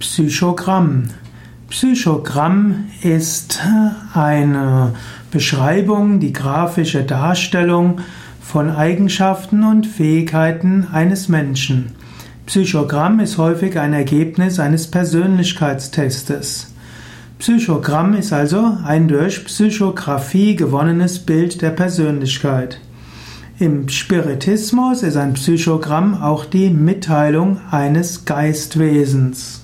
Psychogramm. Psychogramm ist eine Beschreibung, die grafische Darstellung von Eigenschaften und Fähigkeiten eines Menschen. Psychogramm ist häufig ein Ergebnis eines Persönlichkeitstestes. Psychogramm ist also ein durch Psychographie gewonnenes Bild der Persönlichkeit. Im Spiritismus ist ein Psychogramm auch die Mitteilung eines Geistwesens.